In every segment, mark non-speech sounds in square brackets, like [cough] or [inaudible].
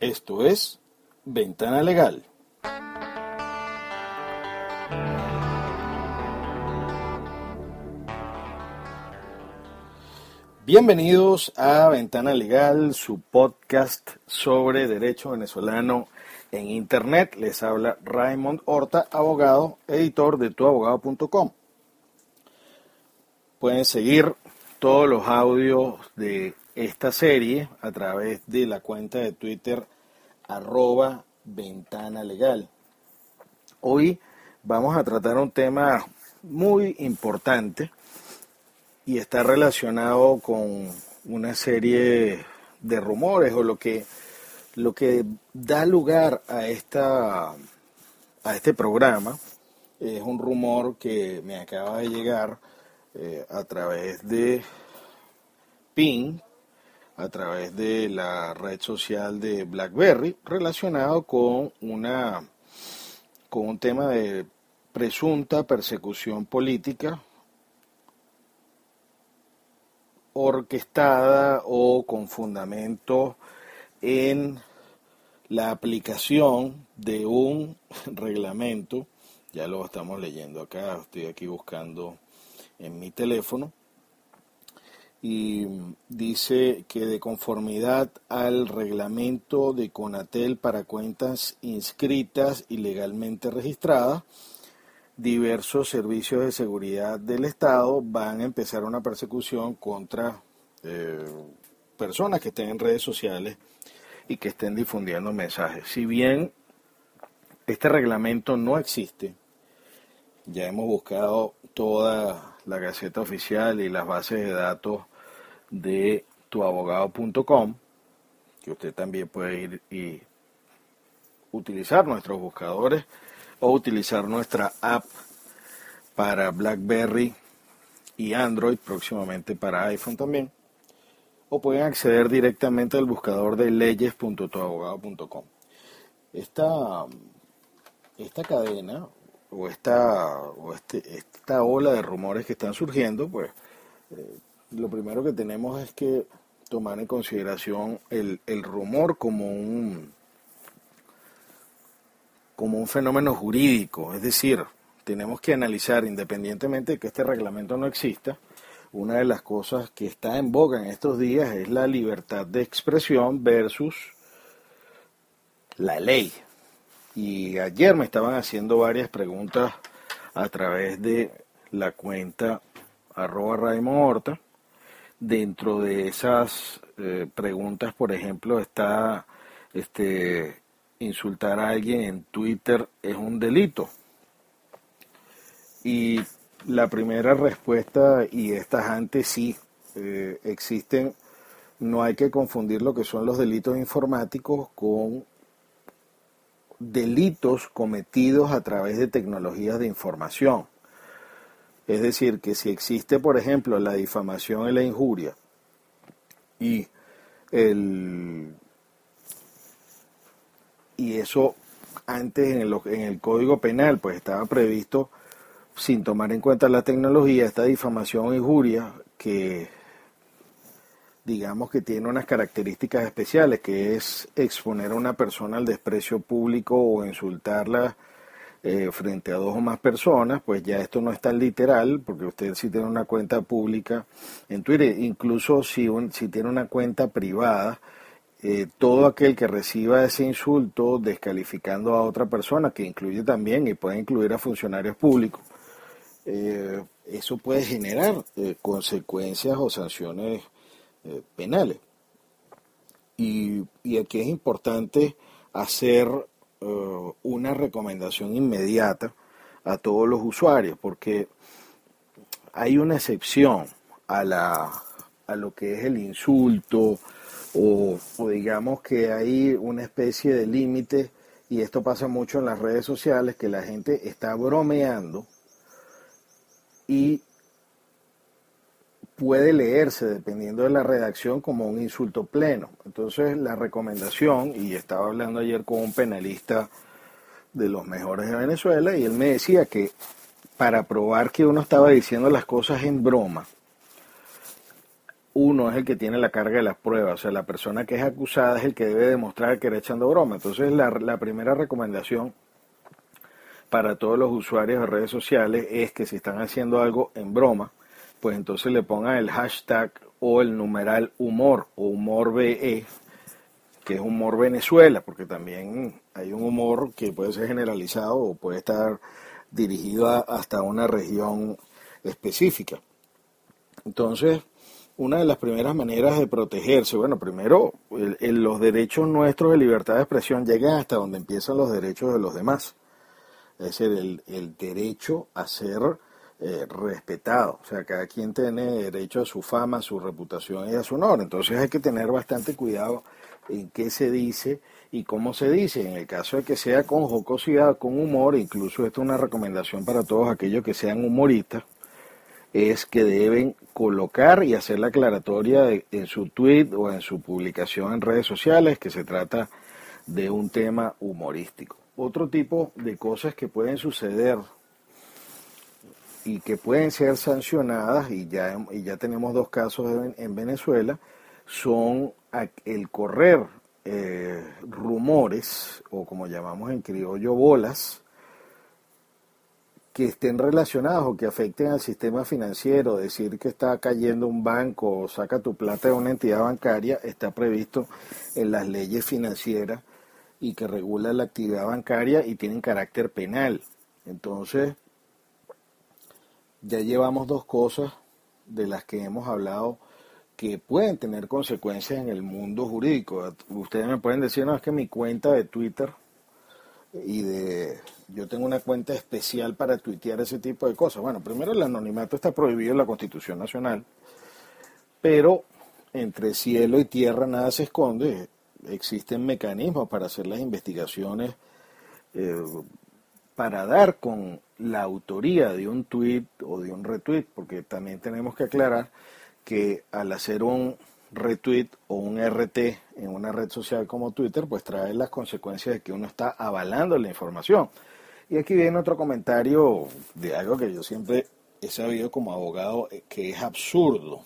Esto es Ventana Legal. Bienvenidos a Ventana Legal, su podcast sobre derecho venezolano en Internet. Les habla Raymond Horta, abogado, editor de tuabogado.com. Pueden seguir todos los audios de esta serie a través de la cuenta de Twitter arroba ventana legal. Hoy vamos a tratar un tema muy importante y está relacionado con una serie de rumores o lo que, lo que da lugar a, esta, a este programa es un rumor que me acaba de llegar eh, a través de PIN, a través de la red social de BlackBerry, relacionado con una con un tema de presunta persecución política orquestada o con fundamento en la aplicación de un [laughs] reglamento, ya lo estamos leyendo acá, estoy aquí buscando en mi teléfono, y dice que de conformidad al reglamento de Conatel para cuentas inscritas y legalmente registradas, diversos servicios de seguridad del Estado van a empezar una persecución contra eh, personas que estén en redes sociales y que estén difundiendo mensajes. Si bien este reglamento no existe, ya hemos buscado toda la Gaceta Oficial y las bases de datos de tuabogado.com, que usted también puede ir y utilizar nuestros buscadores o utilizar nuestra app para BlackBerry y Android, próximamente para iPhone también. O pueden acceder directamente al buscador de leyes.tuabogado.com. Esta, esta cadena o esta, o este, esta ola de rumores que están surgiendo, pues eh, lo primero que tenemos es que tomar en consideración el, el rumor como un como un fenómeno jurídico, es decir, tenemos que analizar, independientemente de que este reglamento no exista, una de las cosas que está en boga en estos días es la libertad de expresión versus la ley. Y ayer me estaban haciendo varias preguntas a través de la cuenta arroba Raymond Horta. Dentro de esas eh, preguntas, por ejemplo, está este, insultar a alguien en Twitter es un delito. Y la primera respuesta, y estas antes sí, eh, existen, no hay que confundir lo que son los delitos informáticos con delitos cometidos a través de tecnologías de información. Es decir, que si existe, por ejemplo, la difamación y la injuria y el y eso antes en el, en el Código Penal pues estaba previsto sin tomar en cuenta la tecnología, esta difamación o injuria que digamos que tiene unas características especiales, que es exponer a una persona al desprecio público o insultarla eh, frente a dos o más personas, pues ya esto no es tan literal, porque usted si tiene una cuenta pública en Twitter, incluso si, si tiene una cuenta privada, eh, todo aquel que reciba ese insulto descalificando a otra persona, que incluye también y puede incluir a funcionarios públicos, eh, eso puede generar consecuencias o sanciones penales. Y, aquí es importante hacer una recomendación inmediata a todos los usuarios, porque hay una excepción a, la, a lo que es el insulto, o, digamos que hay una especie de límite, y esto pasa mucho en las redes sociales, que la gente está bromeando y puede leerse, dependiendo de la redacción, como un insulto pleno. Entonces, la recomendación, y estaba hablando ayer con un penalista de los mejores de Venezuela, y él me decía que para probar que uno estaba diciendo las cosas en broma, uno es el que tiene la carga de las pruebas, o sea, la persona que es acusada es el que debe demostrar que era echando broma. Entonces, la, primera recomendación para todos los usuarios de redes sociales es que si están haciendo algo en broma, pues entonces le pongan el hashtag o el numeral humor o humor BE, que es humor Venezuela, porque también hay un humor que puede ser generalizado o puede estar dirigido hasta una región específica. Entonces, una de las primeras maneras de protegerse, bueno, primero, los derechos nuestros de libertad de expresión llegan hasta donde empiezan los derechos de los demás. Es decir, el, derecho a ser eh, respetado. O sea, cada quien tiene derecho a su fama, a su reputación y a su honor. Entonces hay que tener bastante cuidado en qué se dice y cómo se dice. En el caso de que sea con jocosidad, con humor, incluso esto es una recomendación para todos aquellos que sean humoristas, es que deben colocar y hacer la aclaratoria en su tweet o en su publicación en redes sociales que se trata de un tema humorístico. Otro tipo de cosas que pueden suceder y que pueden ser sancionadas, y ya, y ya tenemos dos casos en, Venezuela, son el correr eh, rumores, o como llamamos en criollo, bolas, que estén relacionados o que afecten al sistema financiero, decir que está cayendo un banco o saca tu plata de una entidad bancaria, está previsto en las leyes financieras y que regula la actividad bancaria y tienen carácter penal. Entonces, ya llevamos dos cosas de las que hemos hablado que pueden tener consecuencias en el mundo jurídico. Ustedes me pueden decir, no, es que mi cuenta de Twitter y de... Yo tengo una cuenta especial para tuitear ese tipo de cosas. Bueno, primero el anonimato está prohibido en la Constitución Nacional, pero entre cielo y tierra nada se esconde. Existen mecanismos para hacer las investigaciones eh, para dar con la autoría de un tweet o de un retweet, porque también tenemos que aclarar que al hacer un retweet o un RT en una red social como Twitter, pues trae las consecuencias de que uno está avalando la información. Y aquí viene otro comentario de algo que yo siempre he sabido como abogado eh, que es absurdo,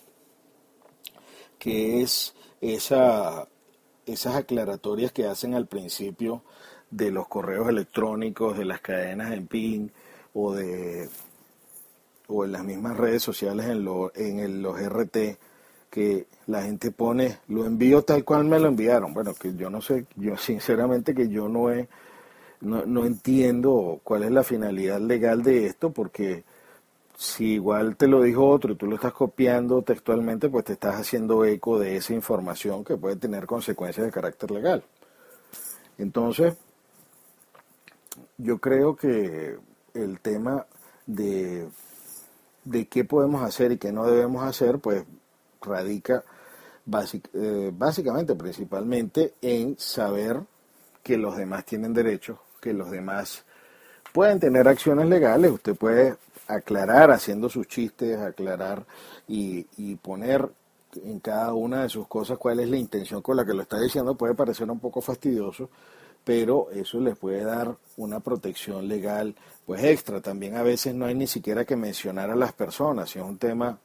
que es esa, esas aclaratorias que hacen al principio de los correos electrónicos, de las cadenas en PIN o de o en las mismas redes sociales en, lo, en los RT que la gente pone lo envío tal cual me lo enviaron. Bueno, que yo no sé, yo sinceramente que yo no he no, no entiendo cuál es la finalidad legal de esto porque si igual te lo dijo otro y tú lo estás copiando textualmente, pues te estás haciendo eco de esa información que puede tener consecuencias de carácter legal. Entonces, yo creo que el tema de, de qué podemos hacer y qué no debemos hacer, pues radica eh, básicamente, principalmente, en saber que los demás tienen derechos, que los demás pueden tener acciones legales, usted puede aclarar haciendo sus chistes, aclarar y, y poner en cada una de sus cosas cuál es la intención con la que lo está diciendo, puede parecer un poco fastidioso, pero eso les puede dar una protección legal pues extra. También a veces no hay ni siquiera que mencionar a las personas, si es un tema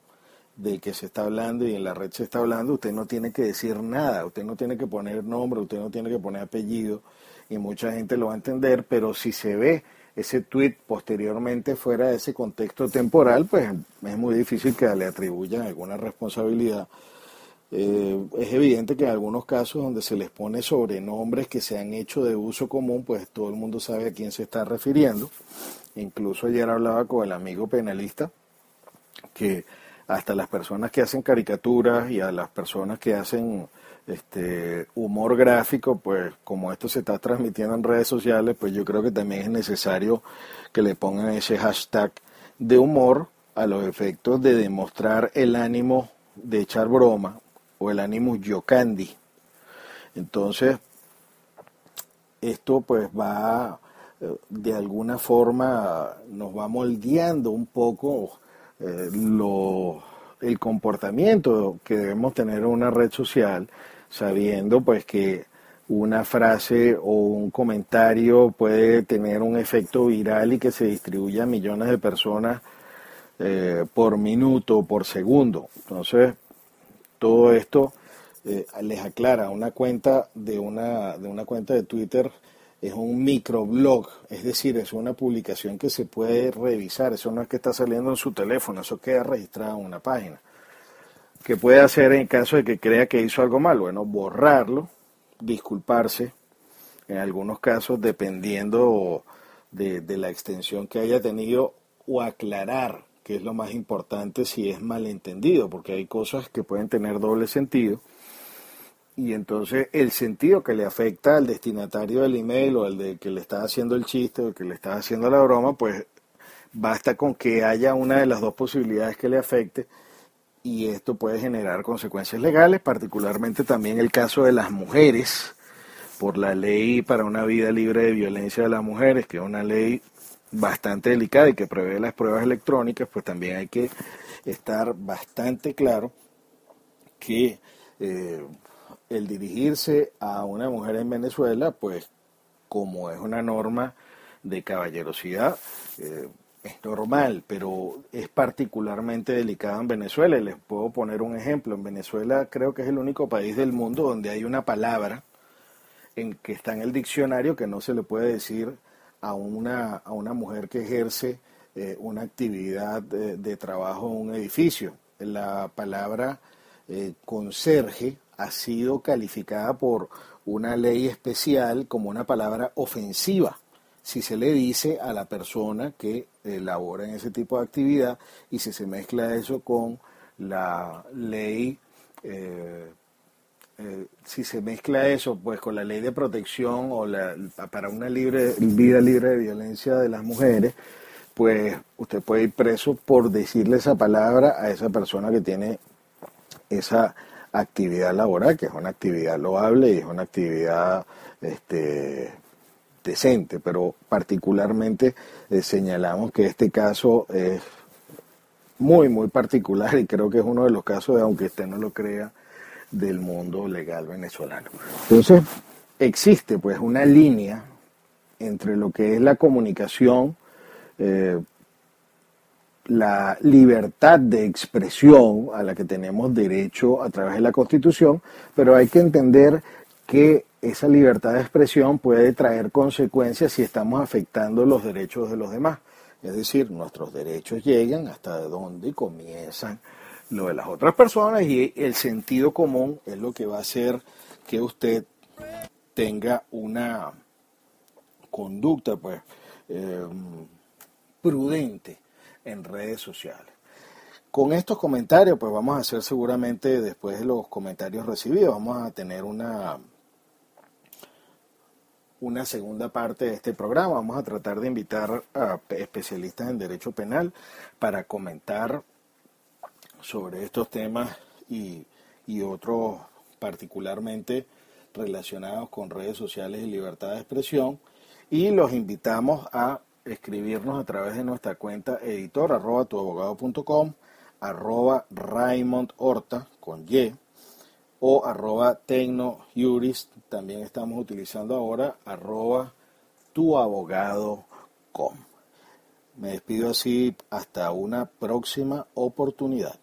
de que se está hablando y en la red se está hablando, usted no tiene que decir nada, usted no tiene que poner nombre, usted no tiene que poner apellido y mucha gente lo va a entender, pero si se ve ese tweet posteriormente fuera de ese contexto temporal, pues es muy difícil que le atribuyan alguna responsabilidad eh, es evidente que en algunos casos donde se les pone sobrenombres que se han hecho de uso común, pues todo el mundo sabe a quién se está refiriendo. Incluso ayer hablaba con el amigo penalista que hasta las personas que hacen caricaturas y a las personas que hacen este humor gráfico, pues como esto se está transmitiendo en redes sociales, pues yo creo que también es necesario que le pongan ese hashtag de humor a los efectos de demostrar el ánimo de echar broma o el Animus Yocandi. Entonces, esto pues va eh, de alguna forma nos va moldeando un poco eh, lo, el comportamiento que debemos tener en una red social, sabiendo pues que una frase o un comentario puede tener un efecto viral y que se distribuya a millones de personas eh, por minuto, por segundo. Entonces, todo esto eh, les aclara, una cuenta de una, de una cuenta de Twitter es un microblog, es decir, es una publicación que se puede revisar, eso no es que está saliendo en su teléfono, eso queda registrado en una página. ¿Qué puede hacer en caso de que crea que hizo algo mal? Bueno, borrarlo, disculparse, en algunos casos dependiendo de, de la extensión que haya tenido, o aclarar, que es lo más importante si es malentendido, porque hay cosas que pueden tener doble sentido. Y entonces el sentido que le afecta al destinatario del email o al de que le está haciendo el chiste o que le está haciendo la broma, pues basta con que haya una de las dos posibilidades que le afecte y esto puede generar consecuencias legales, particularmente también el caso de las mujeres, por la ley para una vida libre de violencia de las mujeres, que es una ley bastante delicada y que prevé las pruebas electrónicas, pues también hay que estar bastante claro que eh, el dirigirse a una mujer en Venezuela, pues como es una norma de caballerosidad, eh, es normal, pero es particularmente delicado en Venezuela. Les puedo poner un ejemplo. En Venezuela creo que es el único país del mundo donde hay una palabra en que está en el diccionario que no se le puede decir a una, a una mujer que ejerce eh, una actividad de, trabajo en un edificio. La palabra eh, conserje ha sido calificada por una ley especial como una palabra ofensiva si se le dice a la persona que elabora en ese tipo de actividad y si se mezcla eso con la ley, eh, eh, si se mezcla eso pues con la ley de protección o la, para una libre, vida libre de violencia de las mujeres, pues usted puede ir preso por decirle esa palabra a esa persona que tiene esa actividad laboral, que es una actividad loable y es una actividad este, decente, pero particularmente eh, señalamos que este caso es muy, muy particular y creo que es uno de los casos, aunque usted no lo crea, del mundo legal venezolano. Entonces, existe pues una línea entre lo que es la comunicación eh, la libertad de expresión a la que tenemos derecho a través de la Constitución, pero hay que entender que esa libertad de expresión puede traer consecuencias si estamos afectando los derechos de los demás. Es decir, nuestros derechos llegan hasta donde comienzan lo de las otras personas y el sentido común es lo que va a hacer que usted tenga una conducta pues eh, prudente en redes sociales. Con estos comentarios, pues vamos a hacer seguramente, después de los comentarios recibidos, vamos a tener una, una segunda parte de este programa. Vamos a tratar de invitar a especialistas en derecho penal para comentar sobre estos temas y, y otros particularmente relacionados con redes sociales y libertad de expresión. Y los invitamos a escribirnos a través de nuestra cuenta editor arroba tuabogado.com, arroba Raymond con Y o arroba tecnojuris, también estamos utilizando ahora arroba tuabogado.com. Me despido así hasta una próxima oportunidad.